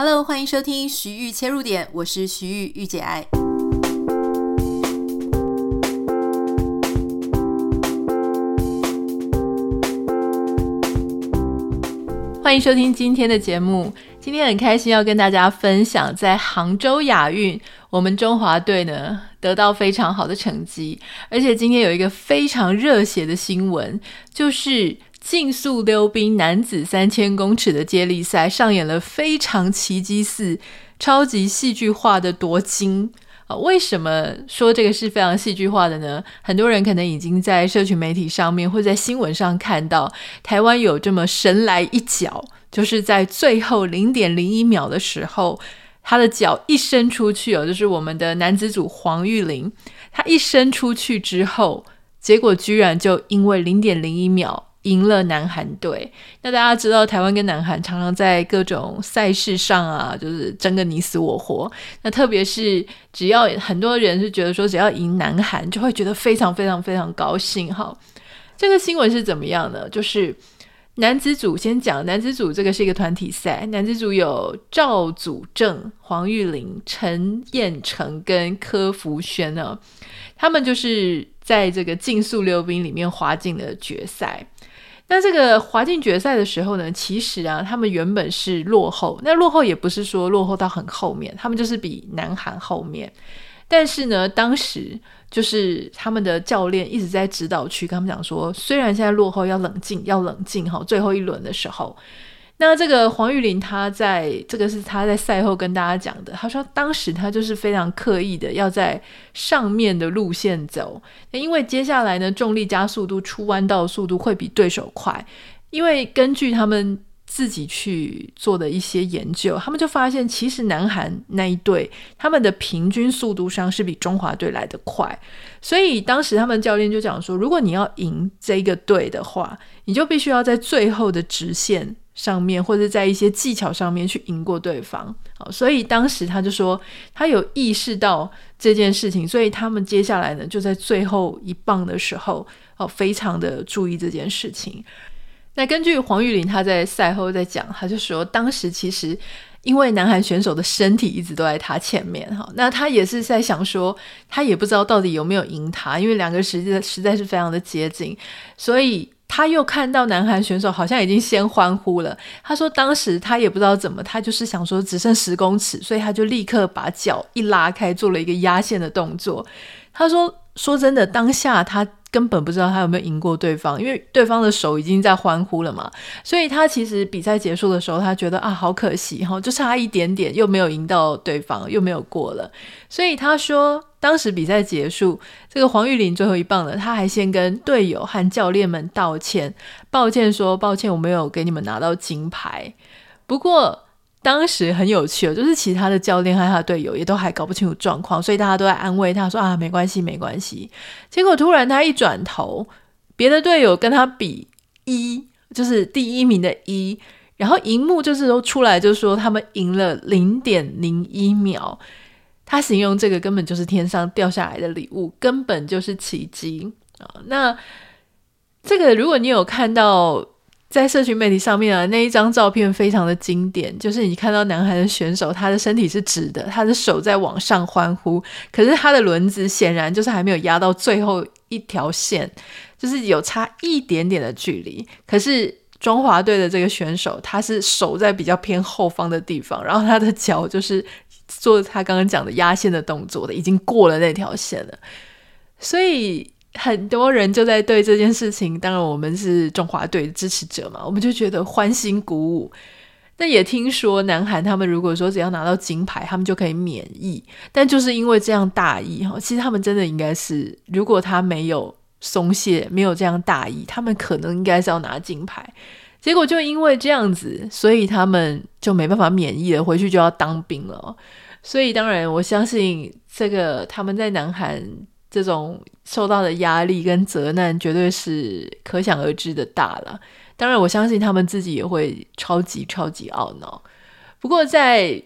Hello，欢迎收听徐玉切入点，我是徐玉玉姐爱。欢迎收听今天的节目。今天很开心要跟大家分享，在杭州亚运，我们中华队呢得到非常好的成绩，而且今天有一个非常热血的新闻，就是。竞速溜冰男子三千公尺的接力赛上演了非常奇迹似、超级戏剧化的夺金啊！为什么说这个是非常戏剧化的呢？很多人可能已经在社群媒体上面或在新闻上看到，台湾有这么神来一脚，就是在最后零点零一秒的时候，他的脚一伸出去哦，就是我们的男子组黄玉玲，他一伸出去之后，结果居然就因为零点零一秒。赢了南韩队。那大家知道，台湾跟南韩常常在各种赛事上啊，就是争个你死我活。那特别是只要很多人是觉得说，只要赢南韩，就会觉得非常非常非常高兴。哈，这个新闻是怎么样呢？就是男子组先讲，男子组这个是一个团体赛，男子组有赵祖正、黄玉玲、陈彦成跟柯福轩呢，他们就是在这个竞速溜冰里面滑进了决赛。那这个滑进决赛的时候呢，其实啊，他们原本是落后。那落后也不是说落后到很后面，他们就是比南韩后面。但是呢，当时就是他们的教练一直在指导区跟他们讲说，虽然现在落后，要冷静，要冷静哈。最后一轮的时候。那这个黄玉玲，他在这个是他在赛后跟大家讲的。他说，当时他就是非常刻意的要在上面的路线走，因为接下来呢，重力加速度出弯道速度会比对手快。因为根据他们自己去做的一些研究，他们就发现，其实南韩那一队他们的平均速度上是比中华队来得快。所以当时他们教练就讲说，如果你要赢这个队的话，你就必须要在最后的直线。上面或者在一些技巧上面去赢过对方，好，所以当时他就说他有意识到这件事情，所以他们接下来呢就在最后一棒的时候，哦，非常的注意这件事情。那根据黄玉玲他在赛后在讲，他就说当时其实因为南韩选手的身体一直都在他前面，哈，那他也是在想说他也不知道到底有没有赢他，因为两个实际实在是非常的接近，所以。他又看到南韩选手好像已经先欢呼了。他说，当时他也不知道怎么，他就是想说只剩十公尺，所以他就立刻把脚一拉开，做了一个压线的动作。他说，说真的，当下他。根本不知道他有没有赢过对方，因为对方的手已经在欢呼了嘛，所以他其实比赛结束的时候，他觉得啊，好可惜哈，就差一点点，又没有赢到对方，又没有过了。所以他说，当时比赛结束，这个黄玉玲最后一棒呢，他还先跟队友和教练们道歉，抱歉说抱歉，我没有给你们拿到金牌。不过。当时很有趣哦，就是其他的教练和他的队友也都还搞不清楚状况，所以大家都在安慰他说啊，没关系，没关系。结果突然他一转头，别的队友跟他比一，就是第一名的一，然后荧幕就是都出来，就说他们赢了零点零一秒。他形容这个根本就是天上掉下来的礼物，根本就是奇迹啊！那这个如果你有看到。在社群媒体上面啊，那一张照片非常的经典，就是你看到男孩的选手，他的身体是直的，他的手在往上欢呼，可是他的轮子显然就是还没有压到最后一条线，就是有差一点点的距离。可是中华队的这个选手，他是手在比较偏后方的地方，然后他的脚就是做他刚刚讲的压线的动作的，已经过了那条线了，所以。很多人就在对这件事情，当然我们是中华队的支持者嘛，我们就觉得欢欣鼓舞。那也听说南韩他们如果说只要拿到金牌，他们就可以免疫。但就是因为这样大意哈，其实他们真的应该是，如果他没有松懈，没有这样大意，他们可能应该是要拿金牌。结果就因为这样子，所以他们就没办法免疫了，回去就要当兵了。所以当然我相信这个他们在南韩。这种受到的压力跟责难，绝对是可想而知的大了。当然，我相信他们自己也会超级超级懊恼。不过，在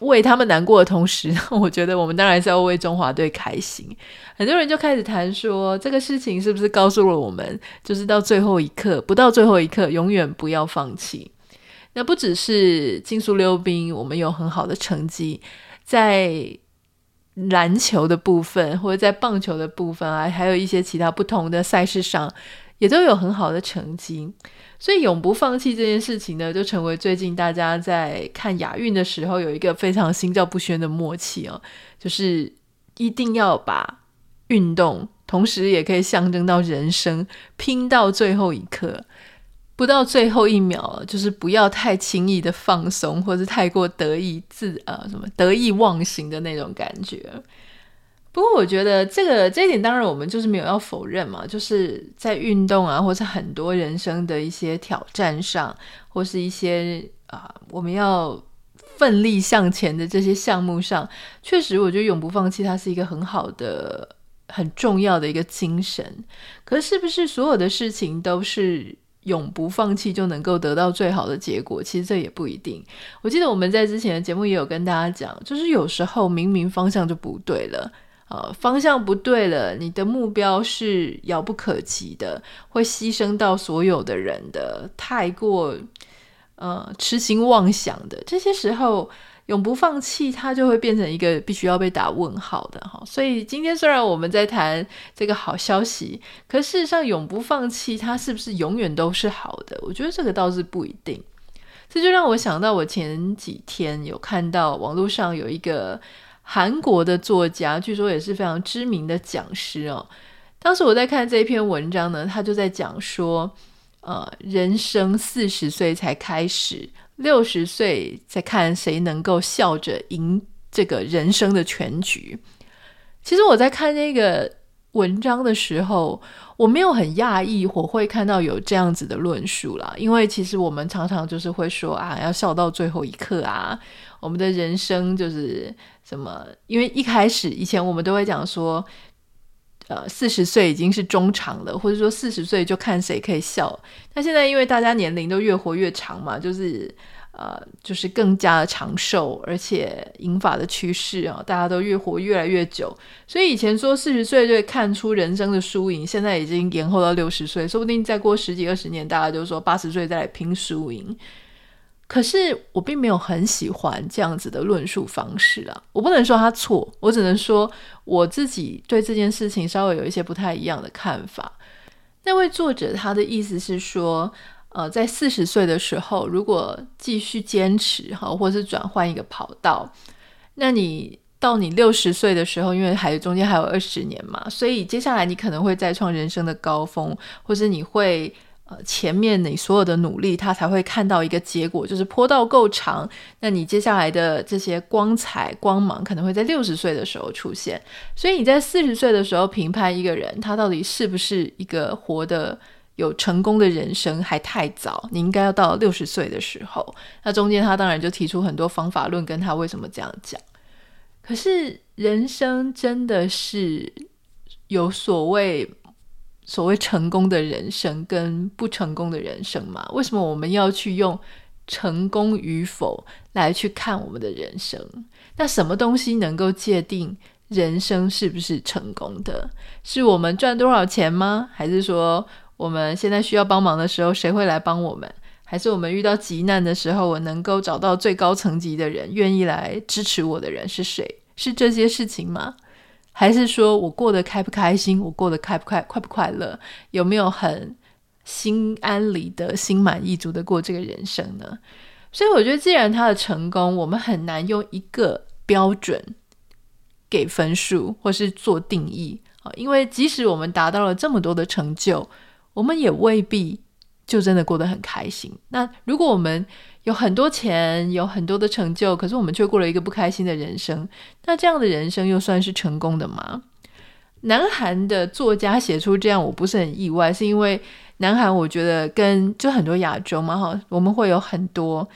为他们难过的同时，我觉得我们当然是要为中华队开心。很多人就开始谈说，这个事情是不是告诉了我们，就是到最后一刻，不到最后一刻，永远不要放弃。那不只是竞速溜冰，我们有很好的成绩，在篮球的部分或者在棒球的部分啊，还有一些其他不同的赛事上，也都有很好的成绩。所以永不放弃这件事情呢，就成为最近大家在看亚运的时候有一个非常心照不宣的默契哦，就是一定要把运动，同时也可以象征到人生，拼到最后一刻，不到最后一秒，就是不要太轻易的放松，或是太过得意自呃什么得意忘形的那种感觉。不过我觉得这个这一点当然我们就是没有要否认嘛，就是在运动啊，或是很多人生的一些挑战上，或是一些啊、我们要奋力向前的这些项目上，确实我觉得永不放弃它是一个很好的、很重要的一个精神。可是不是所有的事情都是永不放弃就能够得到最好的结果？其实这也不一定。我记得我们在之前的节目也有跟大家讲，就是有时候明明方向就不对了。呃，方向不对了，你的目标是遥不可及的，会牺牲到所有的人的，太过呃痴心妄想的，这些时候永不放弃，它就会变成一个必须要被打问号的哈。所以今天虽然我们在谈这个好消息，可事实上永不放弃，它是不是永远都是好的？我觉得这个倒是不一定。这就让我想到，我前几天有看到网络上有一个。韩国的作家，据说也是非常知名的讲师哦。当时我在看这一篇文章呢，他就在讲说，呃，人生四十岁才开始，六十岁再看谁能够笑着赢这个人生的全局。其实我在看那个文章的时候，我没有很讶异，我会看到有这样子的论述啦，因为其实我们常常就是会说啊，要笑到最后一刻啊。我们的人生就是什么？因为一开始以前我们都会讲说，呃，四十岁已经是中长了，或者说四十岁就看谁可以笑。那现在因为大家年龄都越活越长嘛，就是呃，就是更加的长寿，而且银发的趋势啊，大家都越活越来越久。所以以前说四十岁就会看出人生的输赢，现在已经延后到六十岁，说不定再过十几二十年，大家就说八十岁再来拼输赢。可是我并没有很喜欢这样子的论述方式啊！我不能说他错，我只能说我自己对这件事情稍微有一些不太一样的看法。那位作者他的意思是说，呃，在四十岁的时候，如果继续坚持哈，或是转换一个跑道，那你到你六十岁的时候，因为还中间还有二十年嘛，所以接下来你可能会再创人生的高峰，或是你会。呃，前面你所有的努力，他才会看到一个结果，就是坡道够长。那你接下来的这些光彩光芒，可能会在六十岁的时候出现。所以你在四十岁的时候评判一个人，他到底是不是一个活得有成功的人生，还太早。你应该要到六十岁的时候。那中间他当然就提出很多方法论，跟他为什么这样讲。可是人生真的是有所谓。所谓成功的人生跟不成功的人生嘛？为什么我们要去用成功与否来去看我们的人生？那什么东西能够界定人生是不是成功的？是我们赚多少钱吗？还是说我们现在需要帮忙的时候，谁会来帮我们？还是我们遇到急难的时候，我能够找到最高层级的人，愿意来支持我的人是谁？是这些事情吗？还是说我过得开不开心？我过得开不快快不快乐？有没有很心安理得、心满意足的过这个人生呢？所以我觉得，既然他的成功，我们很难用一个标准给分数或是做定义啊，因为即使我们达到了这么多的成就，我们也未必就真的过得很开心。那如果我们有很多钱，有很多的成就，可是我们却过了一个不开心的人生。那这样的人生又算是成功的吗？南韩的作家写出这样，我不是很意外，是因为南韩我觉得跟就很多亚洲嘛，哈，我们会有很多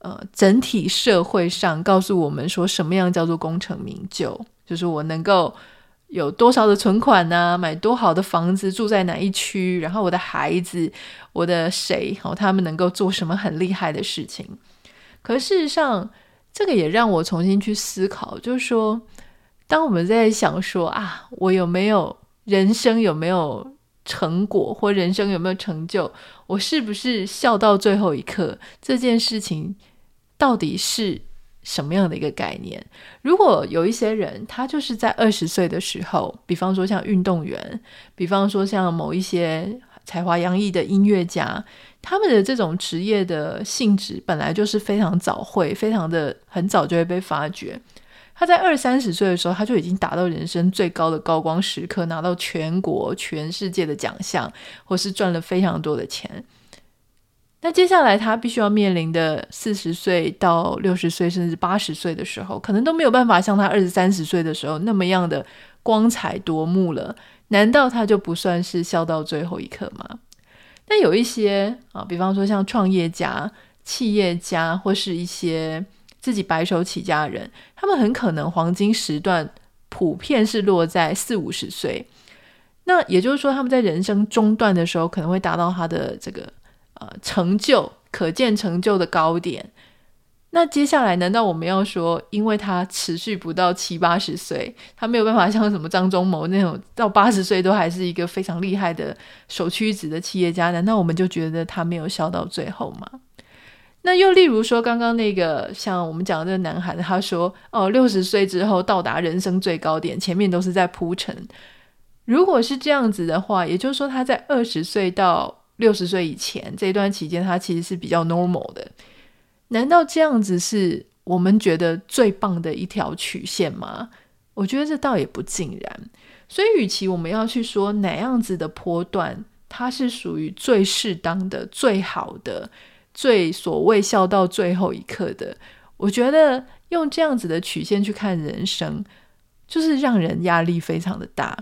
呃整体社会上告诉我们说什么样叫做功成名就，就是我能够。有多少的存款呢、买多好的房子，住在哪一区？然后我的孩子，我的谁？好，他们能够做什么很厉害的事情？可事实上，这个也让我重新去思考，就是说，当我们在想说啊，我有没有人生有没有成果或人生有没有成就，我是不是笑到最后一刻，这件事情到底是什么样的一个概念？如果有一些人，他就是在二十岁的时候，比方说像运动员，比方说像某一些才华洋溢的音乐家，他们的这种职业的性质本来就是非常早会，非常的很早就会被发掘。他在二三十岁的时候，他就已经达到人生最高的高光时刻，拿到全国、全世界的奖项，或是赚了非常多的钱。那接下来他必须要面临的四十岁到六十岁，甚至八十岁的时候，可能都没有办法像他二十三十岁的时候那么样的光彩夺目了。难道他就不算是笑到最后一刻吗？那有一些啊，比方说像创业家、企业家，或是一些。自己白手起家的人，他们很可能黄金时段普遍是落在四五十岁。那也就是说，他们在人生中段的时候，可能会达到他的这个呃成就可见成就的高点。那接下来，难道我们要说，因为他持续不到七八十岁，他没有办法像什么张忠谋那种到八十岁都还是一个非常厉害的首屈一指的企业家？难道我们就觉得他没有笑到最后吗？那又例如说，刚刚那个像我们讲的这个男孩，他说：“哦，六十岁之后到达人生最高点，前面都是在铺陈。”如果是这样子的话，也就是说他在二十岁到六十岁以前这段期间，他其实是比较 normal 的。难道这样子是我们觉得最棒的一条曲线吗？我觉得这倒也不尽然。所以，与其我们要去说哪样子的波段，它是属于最适当的、最好的。最所谓笑到最后一刻的，我觉得用这样子的曲线去看人生，就是让人压力非常的大，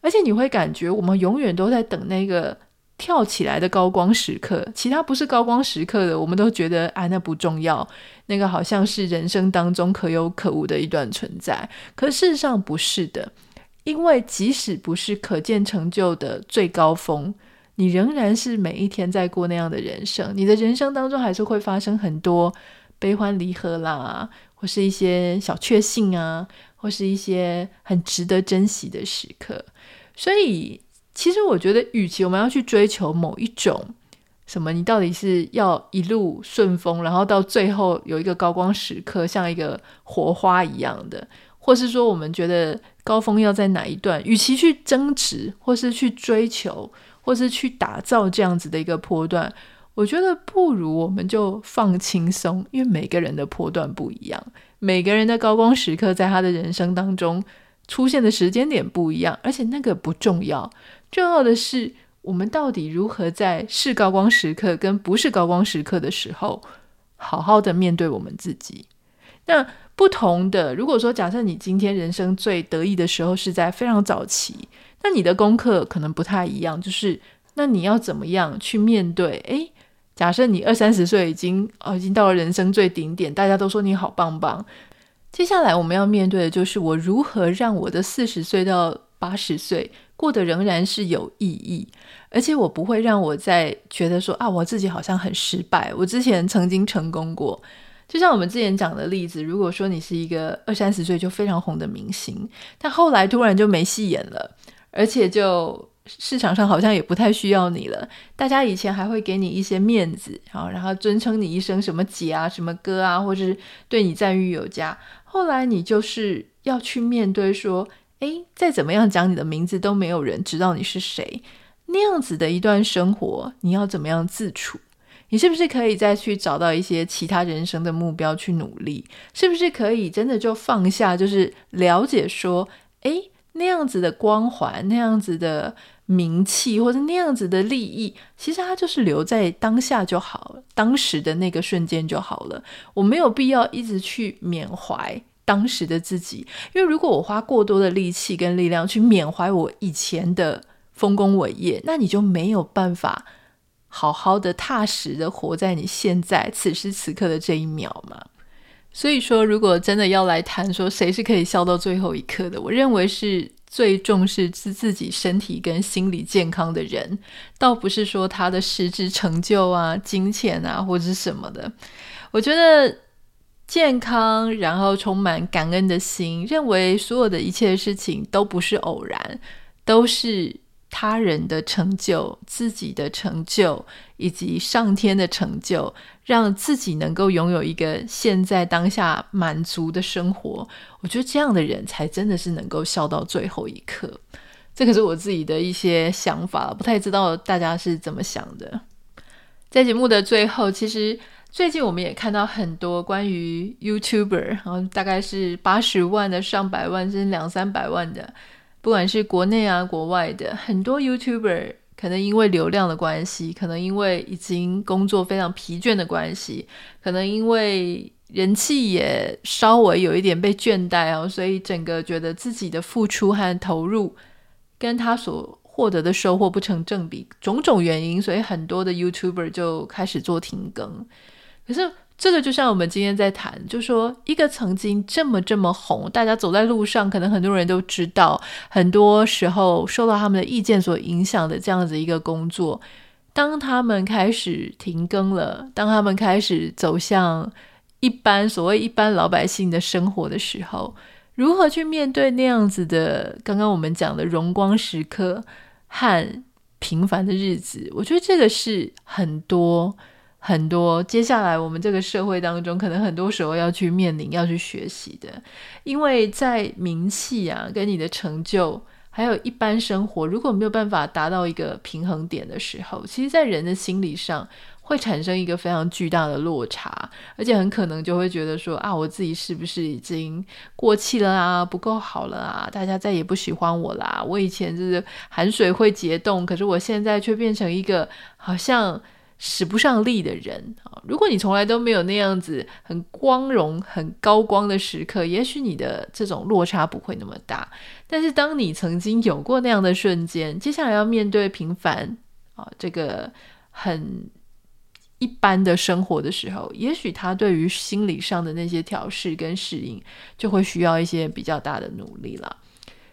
而且你会感觉我们永远都在等那个跳起来的高光时刻，其他不是高光时刻的，我们都觉得啊，那不重要，那个好像是人生当中可有可无的一段存在。可事实上不是的，因为即使不是可见成就的最高峰。你仍然是每一天在过那样的人生，你的人生当中还是会发生很多悲欢离合啦，或是一些小确幸啊，或是一些很值得珍惜的时刻。所以，其实我觉得，与其我们要去追求某一种什么，你到底是要一路顺风，然后到最后有一个高光时刻，像一个火花一样的，或是说我们觉得高峰要在哪一段，与其去争执，或是去追求。或是去打造这样子的一个波段，我觉得不如我们就放轻松，因为每个人的波段不一样，每个人的高光时刻在他的人生当中出现的时间点不一样，而且那个不重要，重要的是我们到底如何在是高光时刻跟不是高光时刻的时候，好好的面对我们自己。那不同的，如果说假设你今天人生最得意的时候是在非常早期。那你的功课可能不太一样，就是那你要怎么样去面对？诶，假设你二三十岁已经哦，已经到了人生最顶点，大家都说你好棒棒。接下来我们要面对的就是我如何让我的四十岁到八十岁过得仍然是有意义，而且我不会让我在觉得说啊，我自己好像很失败。我之前曾经成功过，就像我们之前讲的例子，如果说你是一个二三十岁就非常红的明星，但后来突然就没戏演了。而且就市场上好像也不太需要你了，大家以前还会给你一些面子，然后然后尊称你一声什么姐啊、什么哥啊，或者是对你赞誉有加。后来你就是要去面对说，诶，再怎么样讲你的名字都没有人知道你是谁，那样子的一段生活，你要怎么样自处？你是不是可以再去找到一些其他人生的目标去努力？是不是可以真的就放下，就是了解说，诶。那样子的光环，那样子的名气，或者那样子的利益，其实它就是留在当下就好了，当时的那个瞬间就好了。我没有必要一直去缅怀当时的自己，因为如果我花过多的力气跟力量去缅怀我以前的丰功伟业，那你就没有办法好好的踏实的活在你现在此时此刻的这一秒嘛。所以说，如果真的要来谈说谁是可以笑到最后一刻的，我认为是最重视自自己身体跟心理健康的人，倒不是说他的实质成就啊、金钱啊或者是什么的。我觉得健康，然后充满感恩的心，认为所有的一切事情都不是偶然，都是他人的成就、自己的成就以及上天的成就，让自己能够拥有一个现在当下满足的生活。我觉得这样的人才真的是能够笑到最后一刻。这可是我自己的一些想法，不太知道大家是怎么想的。在节目的最后，其实最近我们也看到很多关于 YouTuber，然后大概是八十万的、上百万甚至两三百万的。不管是国内啊、国外的很多 YouTuber，可能因为流量的关系，可能因为已经工作非常疲倦的关系，可能因为人气也稍微有一点被倦怠哦，所以整个觉得自己的付出和投入跟他所获得的收获不成正比，种种原因，所以很多的 YouTuber 就开始做停更。可是。这个就像我们今天在谈，就说一个曾经这么这么红，大家走在路上，可能很多人都知道，很多时候受到他们的意见所影响的这样子一个工作，当他们开始停更了，当他们开始走向一般所谓一般老百姓的生活的时候，如何去面对那样子的刚刚我们讲的荣光时刻和平凡的日子？我觉得这个是很多。很多接下来我们这个社会当中，可能很多时候要去面临、要去学习的，因为在名气啊，跟你的成就，还有一般生活，如果没有办法达到一个平衡点的时候，其实，在人的心理上会产生一个非常巨大的落差，而且很可能就会觉得说啊，我自己是不是已经过气了啊，不够好了啊，大家再也不喜欢我啦。我以前就是含水会结冻，可是我现在却变成一个好像。使不上力的人啊，如果你从来都没有那样子很光荣、很高光的时刻，也许你的这种落差不会那么大。但是，当你曾经有过那样的瞬间，接下来要面对平凡啊，这个很一般的生活的时候，也许他对于心理上的那些调试跟适应，就会需要一些比较大的努力了。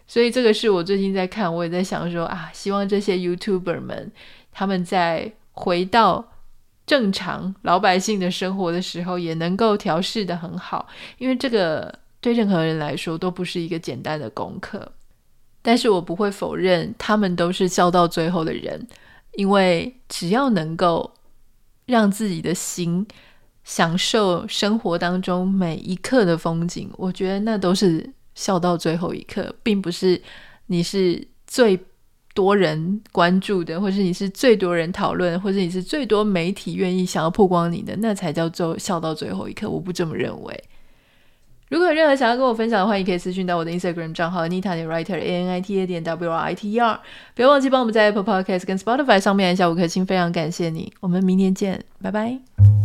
所以，这个是我最近在看，我也在想说啊，希望这些 YouTuber 们他们在。回到正常老百姓的生活的时候，也能够调试的很好，因为这个对任何人来说都不是一个简单的功课。但是我不会否认，他们都是笑到最后的人，因为只要能够让自己的心享受生活当中每一刻的风景，我觉得那都是笑到最后一刻，并不是你是最。多人关注的，或是你是最多人讨论，或者你是最多媒体愿意想要曝光你的，那才叫做笑到最后一刻。我不这么认为。如果有任何想要跟我分享的话，你可以私讯到我的 Instagram 账号 Nita 点 Writer A N I T A 点 W R I T E R。不要忘记帮我们在 Apple Podcast 跟 Spotify 上面按下五颗星，非常感谢你。我们明天见，拜拜。